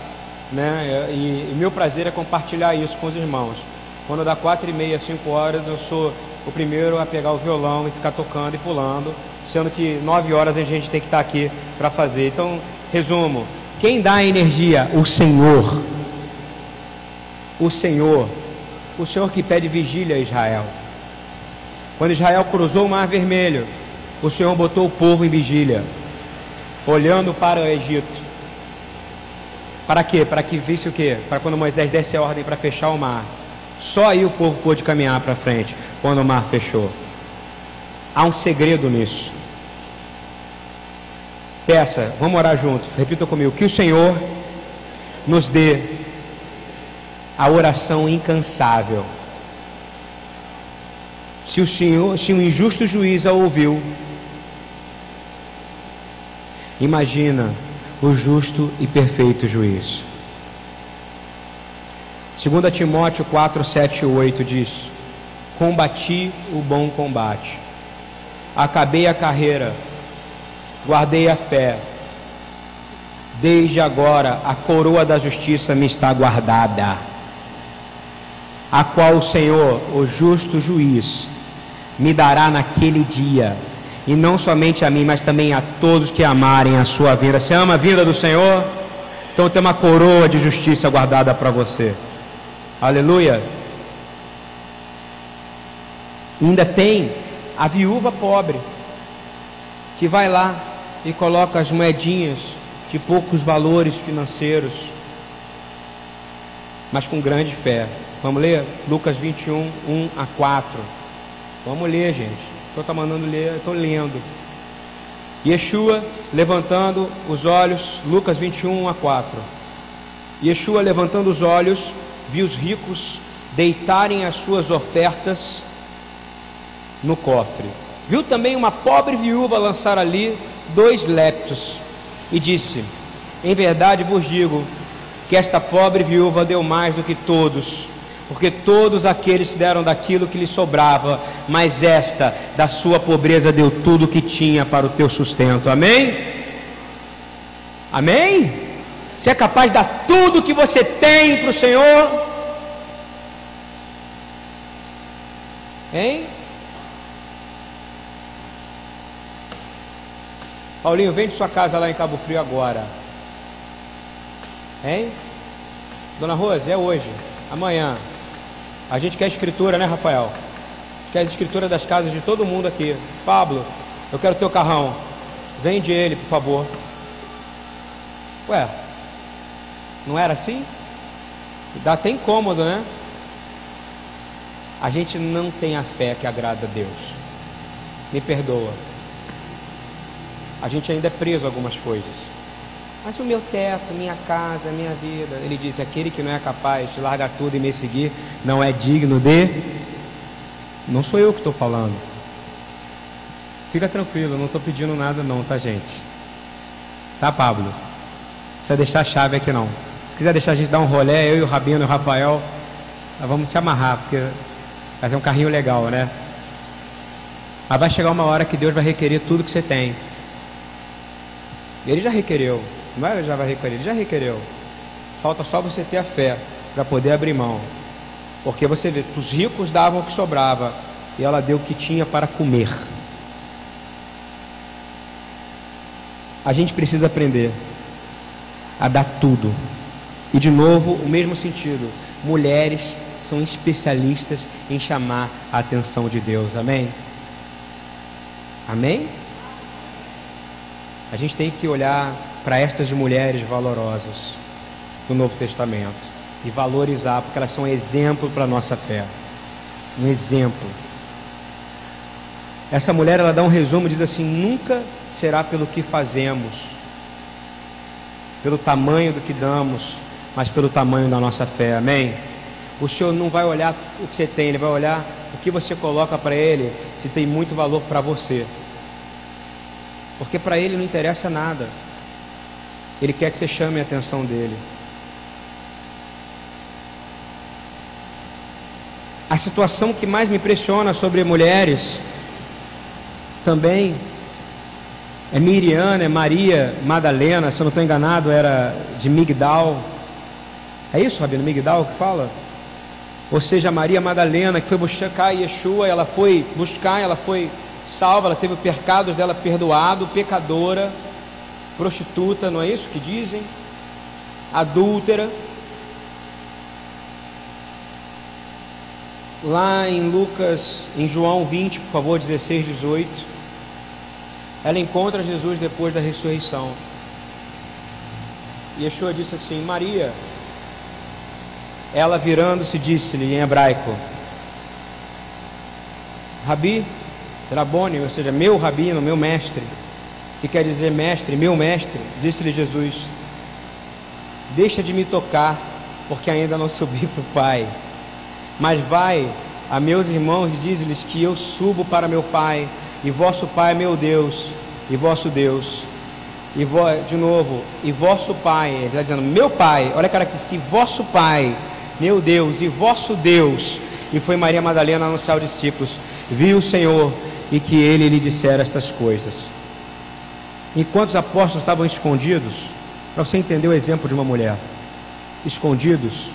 Né? E, e meu prazer é compartilhar isso com os irmãos. Quando dá quatro e meia, cinco horas, eu sou o primeiro a pegar o violão e ficar tocando e pulando, sendo que nove horas a gente tem que estar aqui para fazer. Então, resumo: quem dá a energia? O Senhor. O Senhor. O Senhor que pede vigília a Israel. Quando Israel cruzou o Mar Vermelho, o Senhor botou o povo em vigília, olhando para o Egito. Para quê? Para que visse o quê? Para quando Moisés desse a ordem para fechar o mar. Só aí o povo pôde caminhar para frente, quando o mar fechou. Há um segredo nisso. Peça, vamos orar junto. Repita comigo. Que o Senhor nos dê a oração incansável. Se o Senhor, se um injusto juiz a ouviu, imagina o justo e perfeito juiz. 2 Timóteo 4, 7 e 8 diz: Combati o bom combate, acabei a carreira, guardei a fé. Desde agora a coroa da justiça me está guardada, a qual o Senhor, o justo juiz, me dará naquele dia, e não somente a mim, mas também a todos que amarem a sua vida. Você ama a vida do Senhor? Então tem uma coroa de justiça guardada para você. Aleluia. Ainda tem a viúva pobre que vai lá e coloca as moedinhas de poucos valores financeiros, mas com grande fé. Vamos ler Lucas 21, 1 a 4. Vamos ler, gente. O senhor está mandando ler, eu estou lendo. Yeshua levantando os olhos, Lucas 21, 1 a 4. Yeshua levantando os olhos vi os ricos deitarem as suas ofertas no cofre. Viu também uma pobre viúva lançar ali dois leptos e disse: Em verdade vos digo que esta pobre viúva deu mais do que todos, porque todos aqueles deram daquilo que lhe sobrava, mas esta, da sua pobreza, deu tudo o que tinha para o teu sustento. Amém? Amém? Você é capaz de dar tudo que você tem para o Senhor? Hein? Paulinho, vende sua casa lá em Cabo Frio agora. Hein? Dona Rose, é hoje, amanhã. A gente quer escritura, né, Rafael? Quer escritura das casas de todo mundo aqui. Pablo, eu quero teu carrão. Vende ele, por favor. Ué, não era assim? Dá até incômodo, né? A gente não tem a fé que agrada a Deus. Me perdoa. A gente ainda é preso a algumas coisas. Mas o meu teto, minha casa, minha vida. Ele diz: aquele que não é capaz de largar tudo e me seguir, não é digno de. Não sou eu que estou falando. Fica tranquilo, não estou pedindo nada, não, tá, gente? Tá, Pablo? Não precisa deixar a chave aqui, não quiser deixar a gente dar um rolé, eu e o Rabino e o Rafael, nós vamos se amarrar, porque vai ser um carrinho legal, né? Mas vai chegar uma hora que Deus vai requerer tudo que você tem. Ele já requereu, não é já vai requerer, ele já requereu. Falta só você ter a fé para poder abrir mão. Porque você vê, os ricos davam o que sobrava e ela deu o que tinha para comer. A gente precisa aprender a dar tudo e de novo, o mesmo sentido. Mulheres são especialistas em chamar a atenção de Deus. Amém? Amém? A gente tem que olhar para estas mulheres valorosas do Novo Testamento e valorizar, porque elas são exemplo para a nossa fé. Um exemplo. Essa mulher ela dá um resumo, diz assim: nunca será pelo que fazemos pelo tamanho do que damos, mas pelo tamanho da nossa fé. Amém? O Senhor não vai olhar o que você tem, Ele vai olhar o que você coloca para Ele, se tem muito valor para você. Porque para Ele não interessa nada. Ele quer que você chame a atenção dele. A situação que mais me impressiona sobre mulheres também é Miriana, é Maria Madalena, se eu não estou enganado, era de Migdal. É isso, Rabino Migdal que fala? Ou seja, Maria Madalena, que foi buscar Yeshua, ela foi buscar, ela foi salva, ela teve os pecados dela perdoado, pecadora, prostituta, não é isso que dizem? Adúltera. Lá em Lucas, em João 20, por favor, 16, 18, ela encontra Jesus depois da ressurreição. Yeshua disse assim: Maria, ela virando-se disse-lhe em hebraico: Rabi, Rabone, ou seja, meu rabino, meu mestre, que quer dizer mestre, meu mestre, disse-lhe Jesus: Deixa de me tocar, porque ainda não subi para o Pai. Mas vai a meus irmãos e diz-lhes que eu subo para meu Pai, e vosso Pai é meu Deus, e vosso Deus. E vo, de novo, e vosso Pai, ele está dizendo, meu Pai, olha a característica, que vosso Pai meu Deus e vosso Deus. E foi Maria Madalena anunciar aos discípulos: Viu o Senhor e que ele lhe dissera estas coisas. Enquanto os apóstolos estavam escondidos, para você entender o exemplo de uma mulher, escondidos,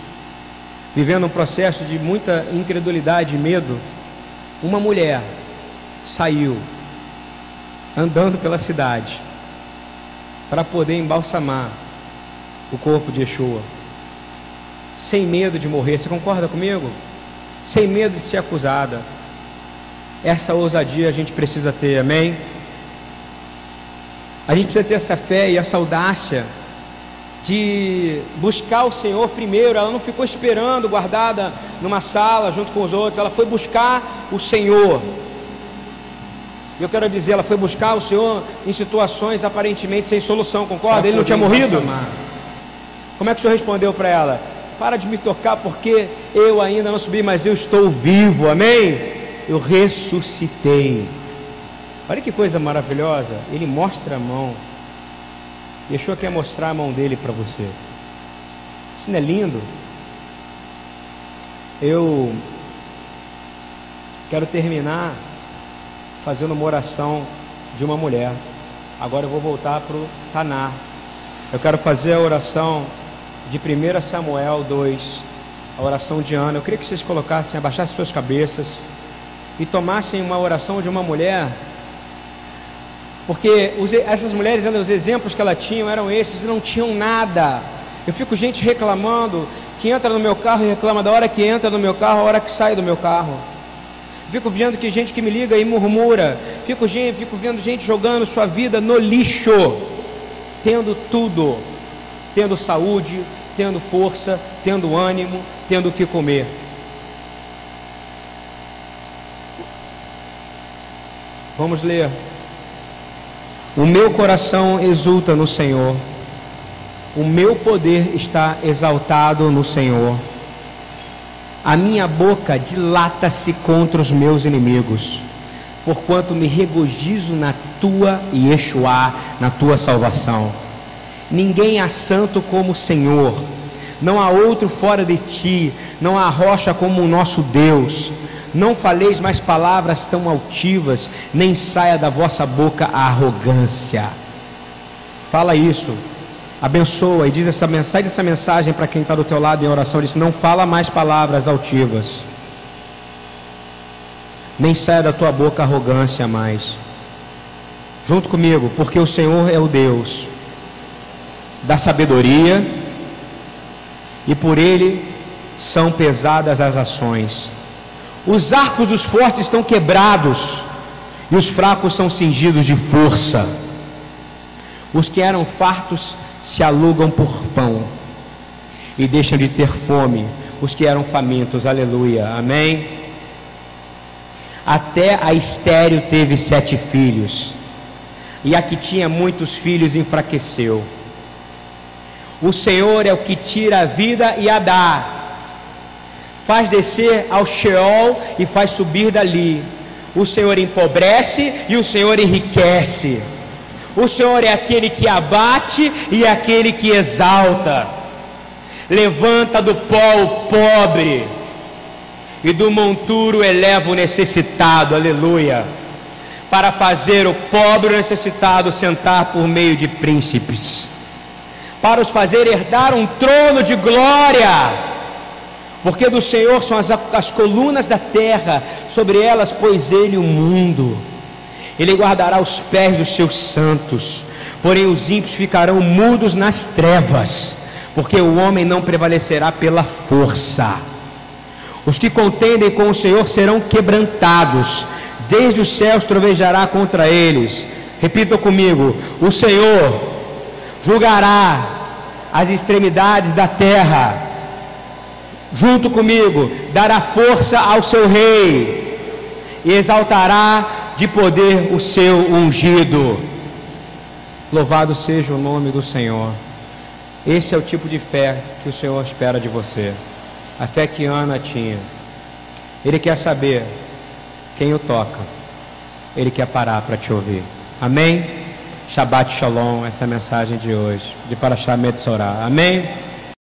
vivendo um processo de muita incredulidade e medo, uma mulher saiu andando pela cidade para poder embalsamar o corpo de Yeshua sem medo de morrer. Você concorda comigo? Sem medo de ser acusada. Essa ousadia a gente precisa ter, amém? A gente precisa ter essa fé e essa audácia de buscar o Senhor primeiro. Ela não ficou esperando, guardada numa sala junto com os outros. Ela foi buscar o Senhor. E eu quero dizer, ela foi buscar o Senhor em situações aparentemente sem solução, concorda? Ele não tinha morrido? Como é que o Senhor respondeu para ela? para de me tocar, porque eu ainda não subi, mas eu estou vivo, amém? Eu ressuscitei. Olha que coisa maravilhosa, ele mostra a mão. Yeshua quer mostrar a mão dele para você. Isso não é lindo? Eu quero terminar fazendo uma oração de uma mulher. Agora eu vou voltar para o Tanar. Eu quero fazer a oração de 1 Samuel 2, a oração de Ana. Eu queria que vocês colocassem, abaixassem suas cabeças e tomassem uma oração de uma mulher, porque essas mulheres, os exemplos que ela tinham eram esses, não tinham nada. Eu fico gente reclamando que entra no meu carro e reclama da hora que entra no meu carro, a hora que sai do meu carro. Fico vendo que gente que me liga e murmura. Fico, fico vendo gente jogando sua vida no lixo, tendo tudo tendo saúde, tendo força, tendo ânimo, tendo o que comer. Vamos ler. O meu coração exulta no Senhor, o meu poder está exaltado no Senhor. A minha boca dilata-se contra os meus inimigos, porquanto me regozijo na tua Yeshua, na tua salvação. Ninguém há santo como o Senhor. Não há outro fora de ti, não há rocha como o nosso Deus. Não faleis mais palavras tão altivas, nem saia da vossa boca a arrogância. Fala isso, abençoa e diz essa mensagem, essa mensagem para quem está do teu lado em oração. Diz: Não fala mais palavras altivas, nem saia da tua boca arrogância mais. Junto comigo, porque o Senhor é o Deus da sabedoria, e por ele são pesadas as ações. Os arcos dos fortes estão quebrados, e os fracos são cingidos de força. Os que eram fartos se alugam por pão, e deixam de ter fome os que eram famintos, aleluia, amém. Até a estéreo teve sete filhos, e a que tinha muitos filhos enfraqueceu O Senhor é o que tira a vida e a dá. Faz descer ao Sheol e faz subir dali. O Senhor empobrece e o Senhor enriquece. O Senhor é aquele que abate e é aquele que exalta. Levanta do pó o pobre e do monturo eleva o necessitado. Aleluia para fazer o pobre e necessitado sentar por meio de príncipes, para os fazer herdar um trono de glória, porque do Senhor são as, as colunas da terra, sobre elas pôs ele o mundo, ele guardará os pés dos seus santos, porém os ímpios ficarão mudos nas trevas, porque o homem não prevalecerá pela força. Os que contendem com o Senhor serão quebrantados, desde os céus trovejará contra eles. Repitam comigo: o Senhor julgará as extremidades da terra. Junto comigo, dará força ao seu rei e exaltará de poder o seu ungido. Louvado seja o nome do Senhor. Esse é o tipo de fé que o Senhor espera de você. A fé que Ana tinha. Ele quer saber quem o toca, ele quer parar para te ouvir. Amém? Shabbat Shalom, essa é a mensagem de hoje, de Parashah Metzorah. Amém?